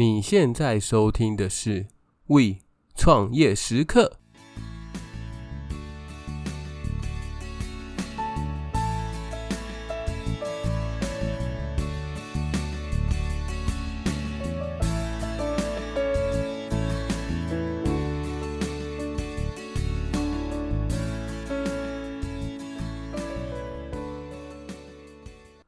你现在收听的是《We 创业时刻》。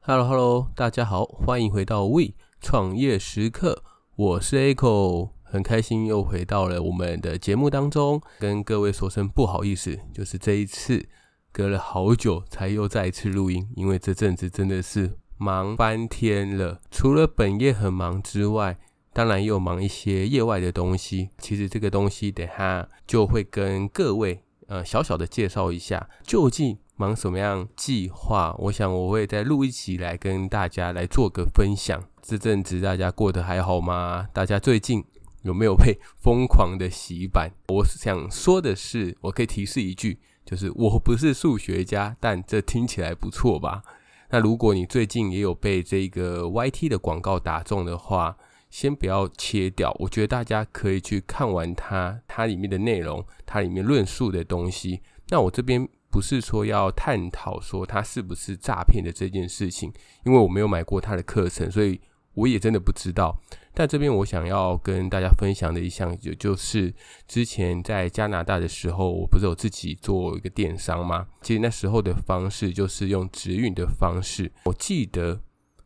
Hello，Hello，大家好，欢迎回到 We 创业时刻，我是 Echo，很开心又回到了我们的节目当中，跟各位说声不好意思，就是这一次隔了好久才又再一次录音，因为这阵子真的是忙翻天了，除了本业很忙之外，当然又忙一些业外的东西。其实这个东西等下就会跟各位呃小小的介绍一下，究竟。忙什么样计划？我想我会再录一集来跟大家来做个分享。这阵子大家过得还好吗？大家最近有没有被疯狂的洗版？我想说的是，我可以提示一句，就是我不是数学家，但这听起来不错吧？那如果你最近也有被这个 YT 的广告打中的话，先不要切掉。我觉得大家可以去看完它，它里面的内容，它里面论述的东西。那我这边。不是说要探讨说他是不是诈骗的这件事情，因为我没有买过他的课程，所以我也真的不知道。但这边我想要跟大家分享的一项，就就是之前在加拿大的时候，我不是有自己做一个电商吗？其实那时候的方式就是用直运的方式。我记得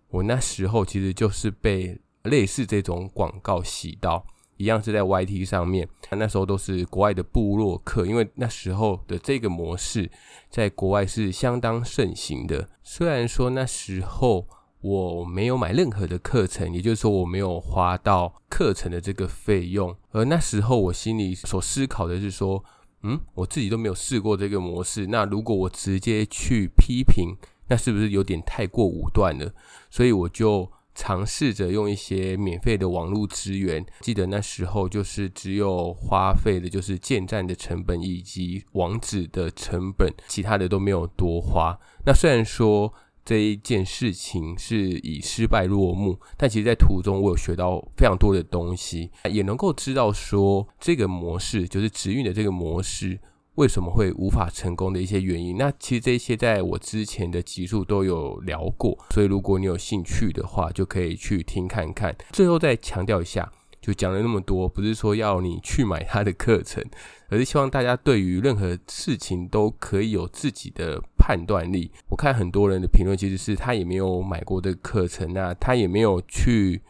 我那时候其实就是被类似这种广告洗到。一样是在 YT 上面，那时候都是国外的部落客，因为那时候的这个模式在国外是相当盛行的。虽然说那时候我没有买任何的课程，也就是说我没有花到课程的这个费用，而那时候我心里所思考的是说，嗯，我自己都没有试过这个模式，那如果我直接去批评，那是不是有点太过武断了？所以我就。尝试着用一些免费的网络资源，记得那时候就是只有花费的就是建站的成本以及网址的成本，其他的都没有多花。那虽然说这一件事情是以失败落幕，但其实在途中我有学到非常多的东西，也能够知道说这个模式就是直运的这个模式。为什么会无法成功的一些原因？那其实这些在我之前的集数都有聊过，所以如果你有兴趣的话，就可以去听看看。最后再强调一下，就讲了那么多，不是说要你去买他的课程，而是希望大家对于任何事情都可以有自己的判断力。我看很多人的评论，其实是他也没有买过的课程，那他也没有去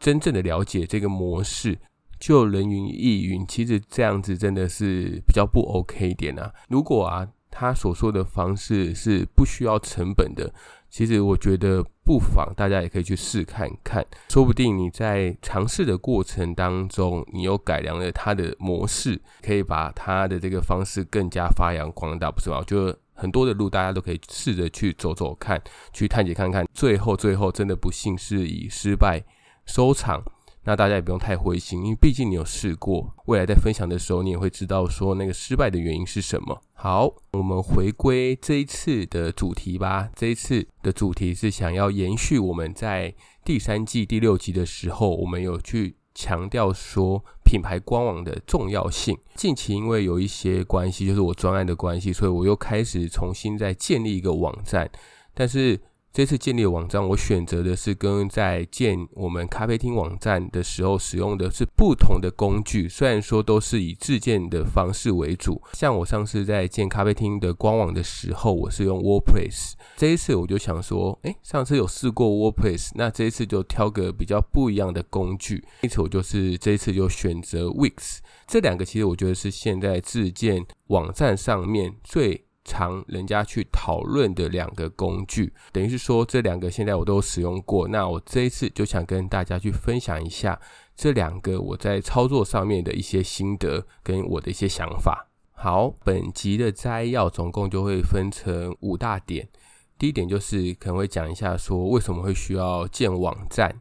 真正的了解这个模式。就人云亦云，其实这样子真的是比较不 OK 一点啊。如果啊，他所说的方式是不需要成本的，其实我觉得不妨大家也可以去试看看，说不定你在尝试的过程当中，你又改良了他的模式，可以把他的这个方式更加发扬光大，不是吗？就很多的路，大家都可以试着去走走看，去探解看看，最后最后真的不幸是以失败收场。那大家也不用太灰心，因为毕竟你有试过，未来在分享的时候，你也会知道说那个失败的原因是什么。好，我们回归这一次的主题吧。这一次的主题是想要延续我们在第三季第六集的时候，我们有去强调说品牌官网的重要性。近期因为有一些关系，就是我专案的关系，所以我又开始重新再建立一个网站，但是。这次建立的网站，我选择的是跟在建我们咖啡厅网站的时候使用的是不同的工具。虽然说都是以自建的方式为主，像我上次在建咖啡厅的官网的时候，我是用 WordPress。这一次我就想说，诶，上次有试过 WordPress，那这一次就挑个比较不一样的工具。因此我就是这一次就选择 Wix。这两个其实我觉得是现在自建网站上面最。常人家去讨论的两个工具，等于是说这两个现在我都使用过。那我这一次就想跟大家去分享一下这两个我在操作上面的一些心得跟我的一些想法。好，本集的摘要总共就会分成五大点。第一点就是可能会讲一下说为什么会需要建网站，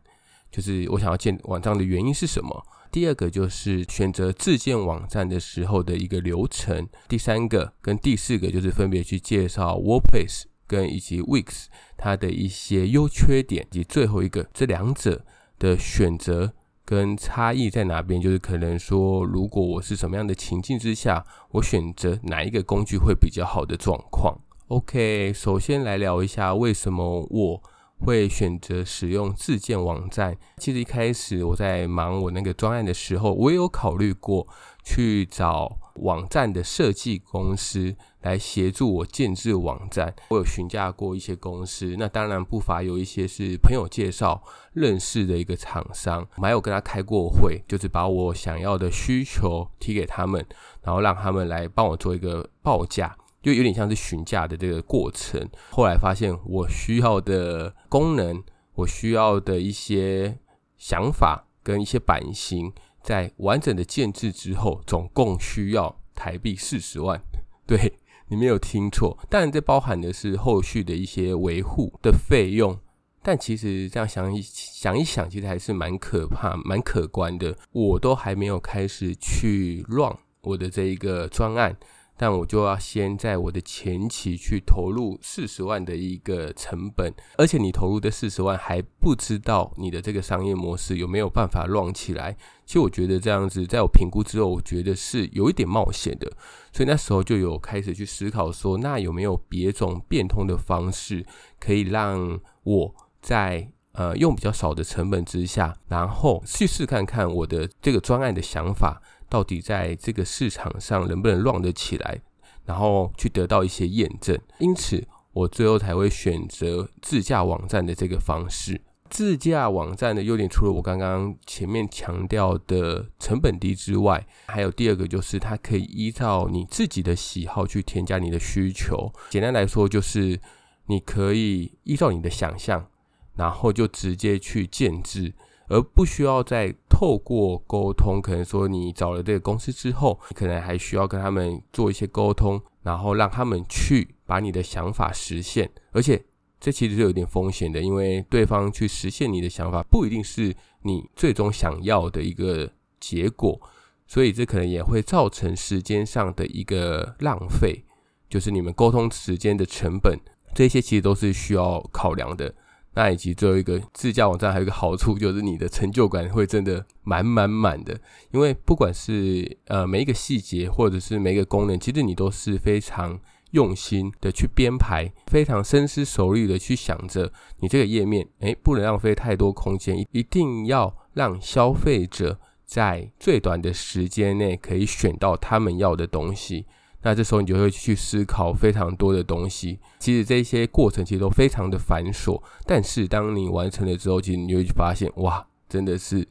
就是我想要建网站的原因是什么。第二个就是选择自建网站的时候的一个流程，第三个跟第四个就是分别去介绍 WordPress 跟以及 Wix 它的一些优缺点，以及最后一个这两者的选择跟差异在哪边？就是可能说，如果我是什么样的情境之下，我选择哪一个工具会比较好的状况。OK，首先来聊一下为什么我会选择使用自建网站。其实一开始我在忙我那个专案的时候，我也有考虑过去找网站的设计公司来协助我建置网站。我有询价过一些公司，那当然不乏有一些是朋友介绍认识的一个厂商，我还有跟他开过会，就是把我想要的需求提给他们，然后让他们来帮我做一个报价。就有点像是询价的这个过程。后来发现我需要的功能，我需要的一些想法跟一些版型，在完整的建制之后，总共需要台币四十万。对，你没有听错，当然这包含的是后续的一些维护的费用。但其实这样想一想一想，其实还是蛮可怕、蛮可观的。我都还没有开始去 run 我的这一个专案。但我就要先在我的前期去投入四十万的一个成本，而且你投入的四十万还不知道你的这个商业模式有没有办法乱起来。其实我觉得这样子，在我评估之后，我觉得是有一点冒险的。所以那时候就有开始去思考说，那有没有别种变通的方式，可以让我在呃用比较少的成本之下，然后去试看看我的这个专案的想法。到底在这个市场上能不能乱得起来，然后去得到一些验证。因此，我最后才会选择自驾网站的这个方式。自驾网站的优点，除了我刚刚前面强调的成本低之外，还有第二个就是它可以依照你自己的喜好去添加你的需求。简单来说，就是你可以依照你的想象，然后就直接去建置。而不需要再透过沟通，可能说你找了这个公司之后，你可能还需要跟他们做一些沟通，然后让他们去把你的想法实现。而且这其实是有点风险的，因为对方去实现你的想法不一定是你最终想要的一个结果，所以这可能也会造成时间上的一个浪费，就是你们沟通时间的成本，这些其实都是需要考量的。那以及最后一个自驾网站还有一个好处，就是你的成就感会真的满满满的，因为不管是呃每一个细节或者是每一个功能，其实你都是非常用心的去编排，非常深思熟虑的去想着你这个页面，诶，不能浪费太多空间，一定要让消费者在最短的时间内可以选到他们要的东西。那这时候你就会去思考非常多的东西，其实这些过程其实都非常的繁琐，但是当你完成了之后，其实你就会发现，哇，真的是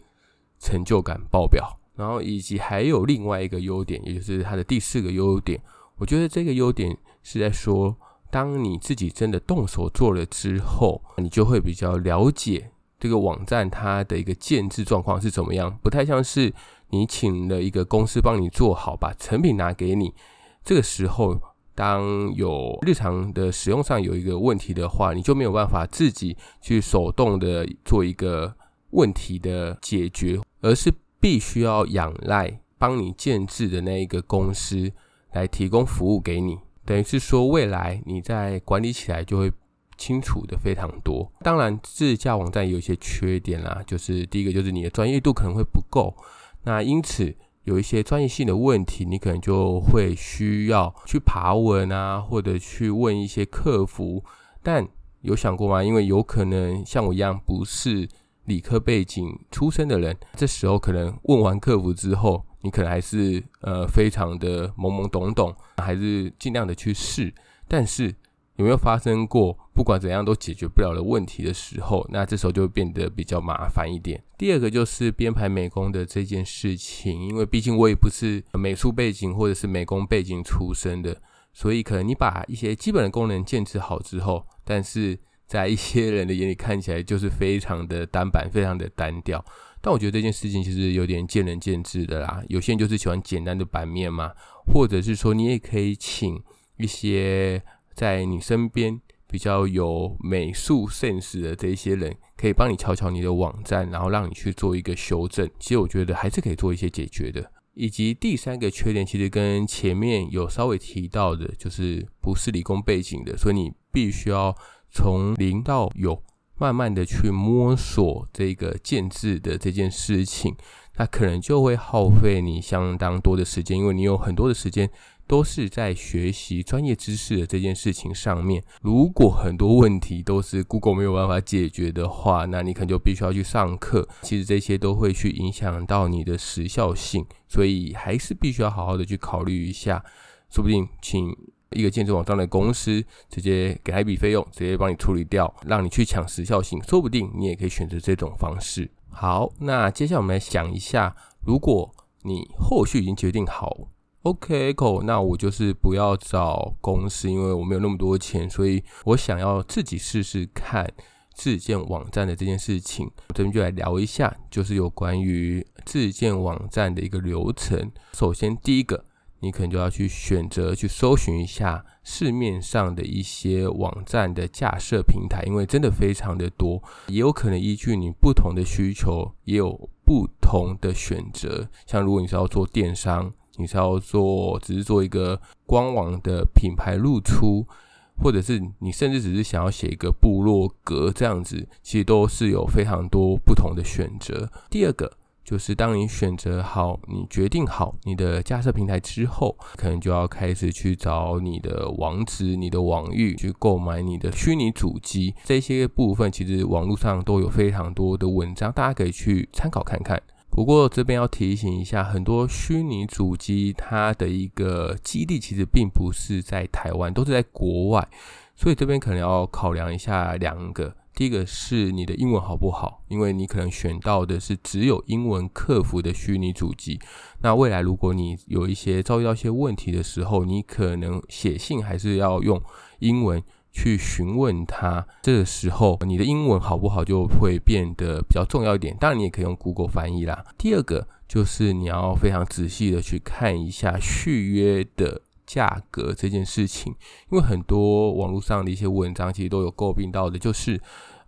成就感爆表。然后以及还有另外一个优点，也就是它的第四个优点，我觉得这个优点是在说，当你自己真的动手做了之后，你就会比较了解这个网站它的一个建制状况是怎么样，不太像是你请了一个公司帮你做好，把成品拿给你。这个时候，当有日常的使用上有一个问题的话，你就没有办法自己去手动的做一个问题的解决，而是必须要仰赖帮你建置的那一个公司来提供服务给你。等于是说，未来你在管理起来就会清楚的非常多。当然，自驾网站有一些缺点啦，就是第一个就是你的专业度可能会不够，那因此。有一些专业性的问题，你可能就会需要去爬文啊，或者去问一些客服。但有想过吗？因为有可能像我一样不是理科背景出身的人，这时候可能问完客服之后，你可能还是呃非常的懵懵懂懂，还是尽量的去试。但是有没有发生过不管怎样都解决不了的问题的时候？那这时候就会变得比较麻烦一点。第二个就是编排美工的这件事情，因为毕竟我也不是美术背景或者是美工背景出身的，所以可能你把一些基本的功能建置好之后，但是在一些人的眼里看起来就是非常的单板，非常的单调。但我觉得这件事情其实有点见仁见智的啦。有些人就是喜欢简单的版面嘛，或者是说你也可以请一些。在你身边比较有美术 sense 的这些人，可以帮你瞧瞧你的网站，然后让你去做一个修正。其实我觉得还是可以做一些解决的。以及第三个缺点，其实跟前面有稍微提到的，就是不是理工背景的，所以你必须要从零到有慢慢的去摸索这个建制的这件事情，那可能就会耗费你相当多的时间，因为你有很多的时间都是在学习专业知识的这件事情上面。如果很多问题都是 Google 没有办法解决的话，那你可能就必须要去上课。其实这些都会去影响到你的时效性，所以还是必须要好好的去考虑一下，说不定请。一个建筑网站的公司，直接给他一笔费用，直接帮你处理掉，让你去抢时效性，说不定你也可以选择这种方式。好，那接下来我们来想一下，如果你后续已经决定好 OK，那我就是不要找公司，因为我没有那么多钱，所以我想要自己试试看自建网站的这件事情。我这边就来聊一下，就是有关于自建网站的一个流程。首先，第一个。你可能就要去选择去搜寻一下市面上的一些网站的架设平台，因为真的非常的多，也有可能依据你不同的需求，也有不同的选择。像如果你是要做电商，你是要做只是做一个官网的品牌露出，或者是你甚至只是想要写一个部落格这样子，其实都是有非常多不同的选择。第二个。就是当你选择好、你决定好你的架设平台之后，可能就要开始去找你的网址、你的网域，去购买你的虚拟主机。这些部分其实网络上都有非常多的文章，大家可以去参考看看。不过这边要提醒一下，很多虚拟主机它的一个基地其实并不是在台湾，都是在国外，所以这边可能要考量一下两个。第一个是你的英文好不好？因为你可能选到的是只有英文客服的虚拟主机。那未来如果你有一些遭遇到一些问题的时候，你可能写信还是要用英文去询问他。这个时候你的英文好不好就会变得比较重要一点。当然你也可以用 Google 翻译啦。第二个就是你要非常仔细的去看一下续约的。价格这件事情，因为很多网络上的一些文章其实都有诟病到的，就是，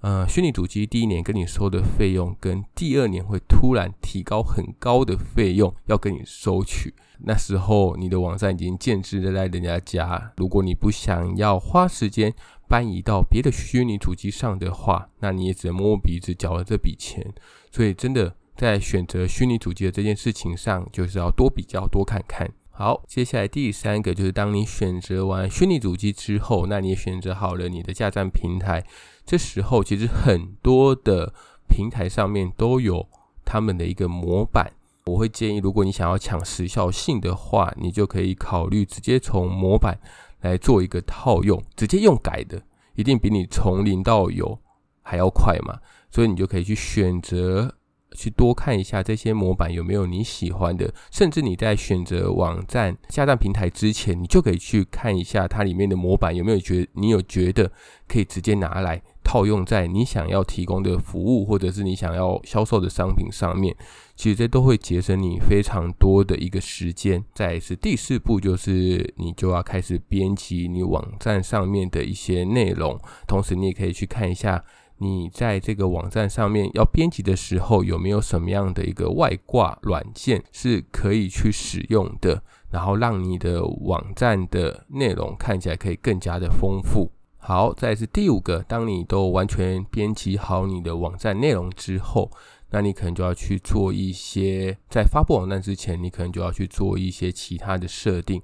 呃，虚拟主机第一年跟你收的费用，跟第二年会突然提高很高的费用要跟你收取。那时候你的网站已经建置在人家家，如果你不想要花时间搬移到别的虚拟主机上的话，那你也只能摸摸鼻子缴了这笔钱。所以真的在选择虚拟主机的这件事情上，就是要多比较，多看看。好，接下来第三个就是当你选择完虚拟主机之后，那你也选择好了你的架站平台。这时候其实很多的平台上面都有他们的一个模板。我会建议，如果你想要抢时效性的话，你就可以考虑直接从模板来做一个套用，直接用改的，一定比你从零到有还要快嘛。所以你就可以去选择。去多看一下这些模板有没有你喜欢的，甚至你在选择网站下站平台之前，你就可以去看一下它里面的模板有没有觉你有觉得可以直接拿来套用在你想要提供的服务或者是你想要销售的商品上面。其实这都会节省你非常多的一个时间。再是第四步，就是你就要开始编辑你网站上面的一些内容，同时你也可以去看一下。你在这个网站上面要编辑的时候，有没有什么样的一个外挂软件是可以去使用的，然后让你的网站的内容看起来可以更加的丰富。好，再是第五个，当你都完全编辑好你的网站内容之后，那你可能就要去做一些，在发布网站之前，你可能就要去做一些其他的设定，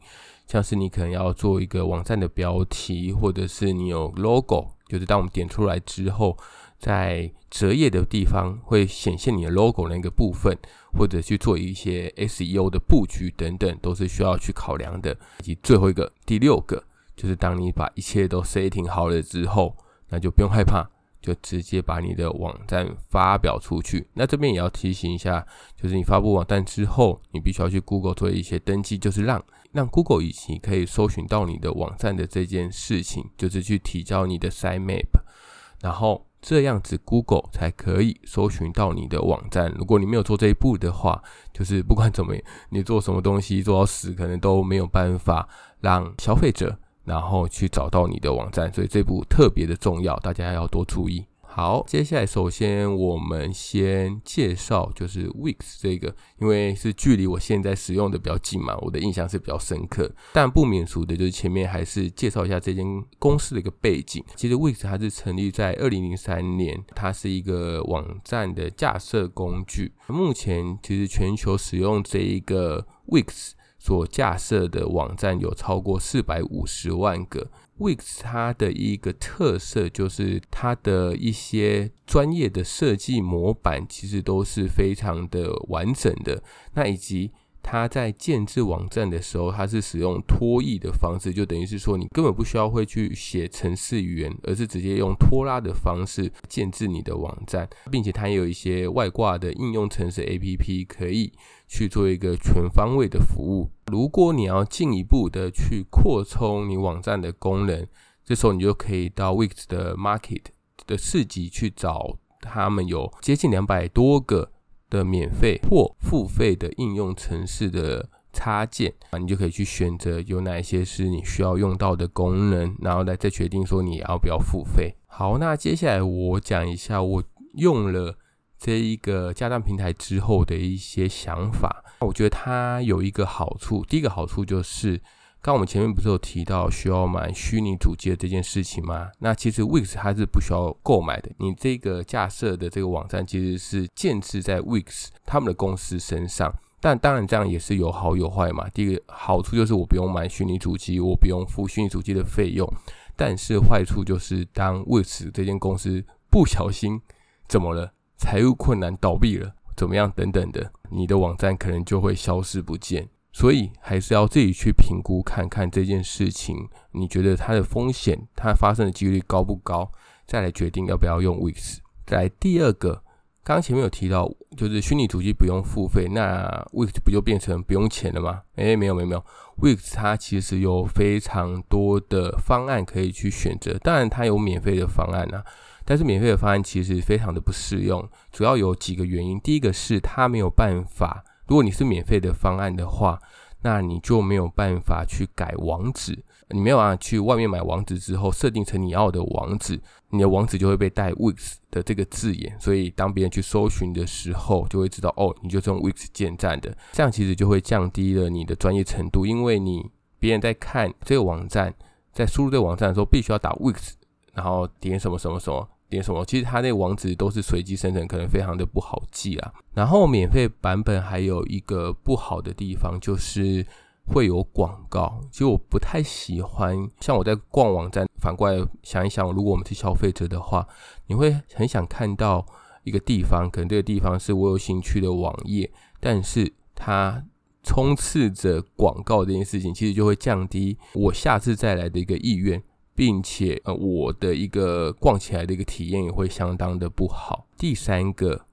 像是你可能要做一个网站的标题，或者是你有 logo。就是当我们点出来之后，在折页的地方会显现你的 logo 那个部分，或者去做一些 SEO 的布局等等，都是需要去考量的。以及最后一个，第六个，就是当你把一切都 setting 好了之后，那就不用害怕，就直接把你的网站发表出去。那这边也要提醒一下，就是你发布网站之后，你必须要去 Google 做一些登记，就是让。让 Google 以及可以搜寻到你的网站的这件事情，就是去提交你的 sitemap，然后这样子 Google 才可以搜寻到你的网站。如果你没有做这一步的话，就是不管怎么，你做什么东西做到死，可能都没有办法让消费者然后去找到你的网站。所以这步特别的重要，大家要多注意。好，接下来首先我们先介绍就是 Wix 这个，因为是距离我现在使用的比较近嘛，我的印象是比较深刻。但不免俗的就是前面还是介绍一下这间公司的一个背景。其实 Wix 它是成立在二零零三年，它是一个网站的架设工具。目前其实全球使用这一个 Wix 所架设的网站有超过四百五十万个。Wix 它的一个特色就是它的一些专业的设计模板其实都是非常的完整的，那以及。它在建制网站的时候，它是使用拖曳的方式，就等于是说你根本不需要会去写程式语言，而是直接用拖拉的方式建制你的网站，并且它也有一些外挂的应用程式 APP 可以去做一个全方位的服务。如果你要进一步的去扩充你网站的功能，这时候你就可以到 Wix 的 Market 的市集去找，他们有接近两百多个。的免费或付费的应用程式的插件啊，你就可以去选择有哪一些是你需要用到的功能，然后来再决定说你要不要付费。好，那接下来我讲一下我用了这一个架站平台之后的一些想法。我觉得它有一个好处，第一个好处就是。刚我们前面不是有提到需要买虚拟主机的这件事情吗？那其实 Wix 它是不需要购买的，你这个架设的这个网站其实是建置在 Wix 他们的公司身上。但当然这样也是有好有坏嘛。第一个好处就是我不用买虚拟主机，我不用付虚拟主机的费用。但是坏处就是当 Wix 这间公司不小心怎么了，财务困难倒闭了，怎么样等等的，你的网站可能就会消失不见。所以还是要自己去评估看看这件事情，你觉得它的风险，它发生的几率高不高，再来决定要不要用 Wix。再来第二个，刚前面有提到，就是虚拟主机不用付费，那 Wix 不就变成不用钱了吗？诶，没有没有没有，Wix 它其实有非常多的方案可以去选择，当然它有免费的方案啊，但是免费的方案其实非常的不适用，主要有几个原因，第一个是它没有办法。如果你是免费的方案的话，那你就没有办法去改网址，你没有办法去外面买网址之后设定成你要的网址，你的网址就会被带 Wix 的这个字眼，所以当别人去搜寻的时候，就会知道哦，你就是用 Wix 建站的，这样其实就会降低了你的专业程度，因为你别人在看这个网站，在输入这个网站的时候，必须要打 Wix，然后点什么什么什么。点什么？其实它那网址都是随机生成，可能非常的不好记啊。然后免费版本还有一个不好的地方，就是会有广告。其实我不太喜欢，像我在逛网站，反过来想一想，如果我们是消费者的话，你会很想看到一个地方，可能这个地方是我有兴趣的网页，但是它充斥着广告这件事情，其实就会降低我下次再来的一个意愿。并且，呃，我的一个逛起来的一个体验也会相当的不好。第三个，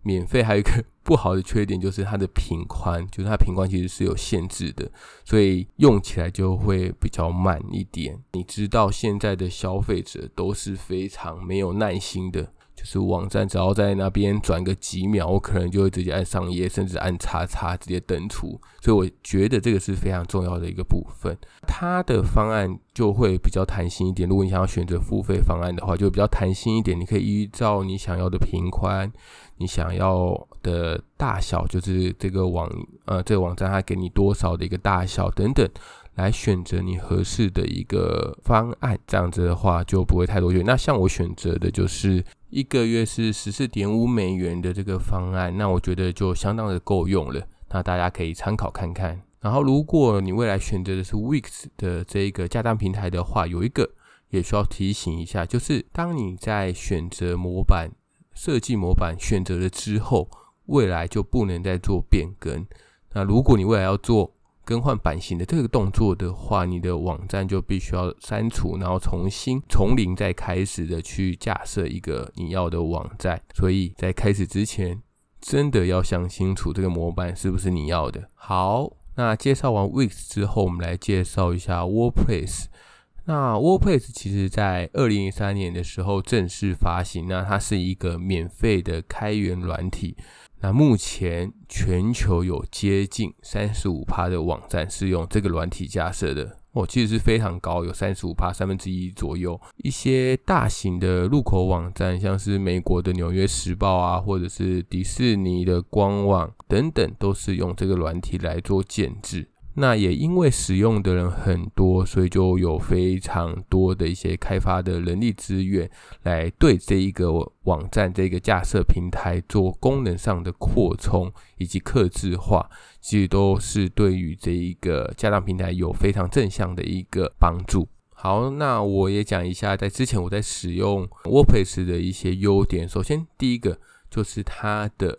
免费还有一个不好的缺点就是它的频宽，就是它频宽其实是有限制的，所以用起来就会比较慢一点。你知道现在的消费者都是非常没有耐心的。是网站只要在那边转个几秒，我可能就会直接按上页，甚至按叉叉直接登出。所以我觉得这个是非常重要的一个部分。它的方案就会比较弹性一点。如果你想要选择付费方案的话，就比较弹性一点。你可以依照你想要的频宽、你想要的大小，就是这个网呃这个网站它给你多少的一个大小等等。来选择你合适的一个方案，这样子的话就不会太多。那像我选择的就是一个月是十四点五美元的这个方案，那我觉得就相当的够用了。那大家可以参考看看。然后，如果你未来选择的是 Wix 的这个架站平台的话，有一个也需要提醒一下，就是当你在选择模板设计模板选择了之后，未来就不能再做变更。那如果你未来要做更换版型的这个动作的话，你的网站就必须要删除，然后重新从零再开始的去架设一个你要的网站。所以在开始之前，真的要想清楚这个模板是不是你要的。好，那介绍完 Wix 之后，我们来介绍一下 WordPress。那 WordPress 其实在二零零三年的时候正式发行，那它是一个免费的开源软体。那目前全球有接近三十五趴的网站是用这个软体架设的，哦，其实是非常高，有三十五趴，三分之一左右。一些大型的入口网站，像是美国的《纽约时报》啊，或者是迪士尼的官网等等，都是用这个软体来做建制。那也因为使用的人很多，所以就有非常多的一些开发的人力资源来对这一个网站、这个架设平台做功能上的扩充以及客制化，其实都是对于这一个架上平台有非常正向的一个帮助。好，那我也讲一下，在之前我在使用 WordPress 的一些优点。首先，第一个就是它的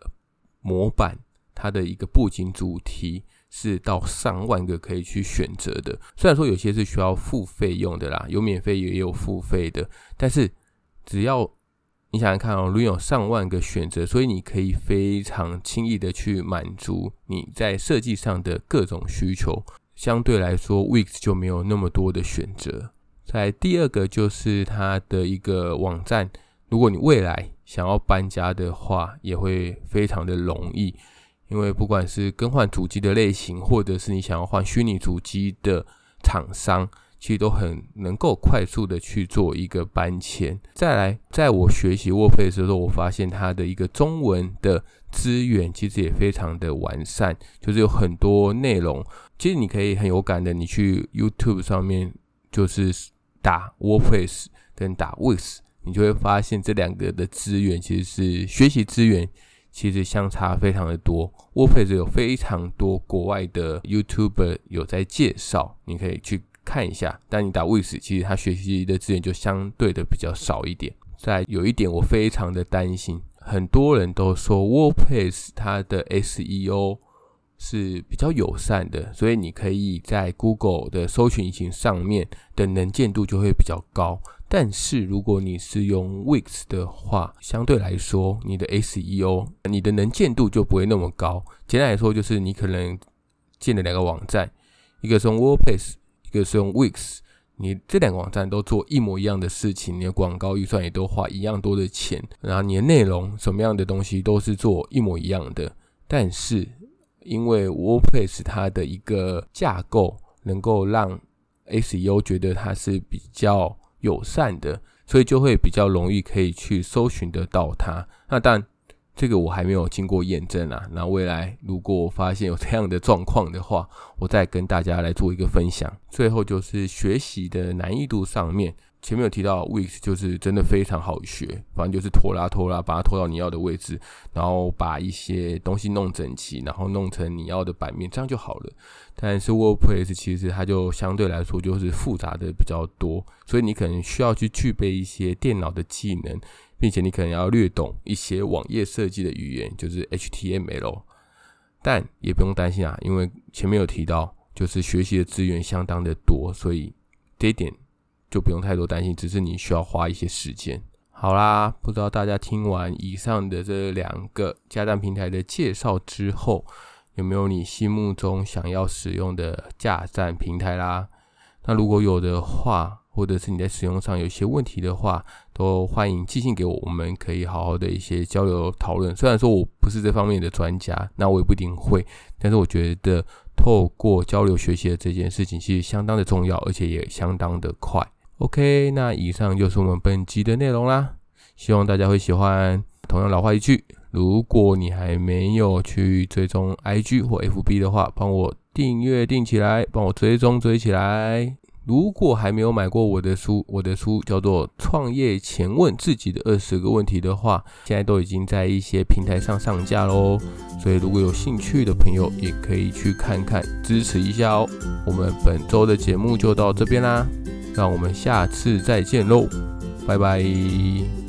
模板，它的一个布景主题。是到上万个可以去选择的，虽然说有些是需要付费用的啦，有免费也有付费的，但是只要你想想看哦，如果有上万个选择，所以你可以非常轻易的去满足你在设计上的各种需求，相对来说，Wix 就没有那么多的选择。在第二个就是它的一个网站，如果你未来想要搬家的话，也会非常的容易。因为不管是更换主机的类型，或者是你想要换虚拟主机的厂商，其实都很能够快速的去做一个搬迁。再来，在我学习 WordPress 的时候，我发现它的一个中文的资源其实也非常的完善，就是有很多内容，其实你可以很有感的，你去 YouTube 上面就是打 w o r d p a c e 跟打 Wix，你就会发现这两个的资源其实是学习资源。其实相差非常的多，WordPress 有非常多国外的 YouTuber 有在介绍，你可以去看一下。但你打 Wix，其实它学习的资源就相对的比较少一点。再有一点，我非常的担心，很多人都说 WordPress 它的 SEO 是比较友善的，所以你可以在 Google 的搜寻引擎上面的能见度就会比较高。但是如果你是用 Wix 的话，相对来说，你的 SEO，你的能见度就不会那么高。简单来说，就是你可能建了两个网站，一个是用 WordPress，一个是用 Wix，你这两个网站都做一模一样的事情，你的广告预算也都花一样多的钱，然后你的内容什么样的东西都是做一模一样的。但是因为 WordPress 它的一个架构能够让 SEO 觉得它是比较友善的，所以就会比较容易可以去搜寻得到它。那但，这个我还没有经过验证啊。那未来如果我发现有这样的状况的话，我再跟大家来做一个分享。最后就是学习的难易度上面。前面有提到，Wix 就是真的非常好学，反正就是拖拉拖拉，把它拖到你要的位置，然后把一些东西弄整齐，然后弄成你要的版面，这样就好了。但是 WordPress 其实它就相对来说就是复杂的比较多，所以你可能需要去具备一些电脑的技能，并且你可能要略懂一些网页设计的语言，就是 HTML。但也不用担心啊，因为前面有提到，就是学习的资源相当的多，所以这一点。就不用太多担心，只是你需要花一些时间。好啦，不知道大家听完以上的这两个架站平台的介绍之后，有没有你心目中想要使用的架站平台啦？那如果有的话，或者是你在使用上有些问题的话，都欢迎寄信给我，我们可以好好的一些交流讨论。虽然说我不是这方面的专家，那我也不一定会，但是我觉得透过交流学习的这件事情，其实相当的重要，而且也相当的快。OK，那以上就是我们本集的内容啦，希望大家会喜欢。同样老话一句，如果你还没有去追踪 IG 或 FB 的话，帮我订阅订起来，帮我追踪追起来。如果还没有买过我的书，我的书叫做《创业前问自己的二十个问题》的话，现在都已经在一些平台上上架喽。所以如果有兴趣的朋友，也可以去看看，支持一下哦。我们本周的节目就到这边啦。让我们下次再见喽，拜拜。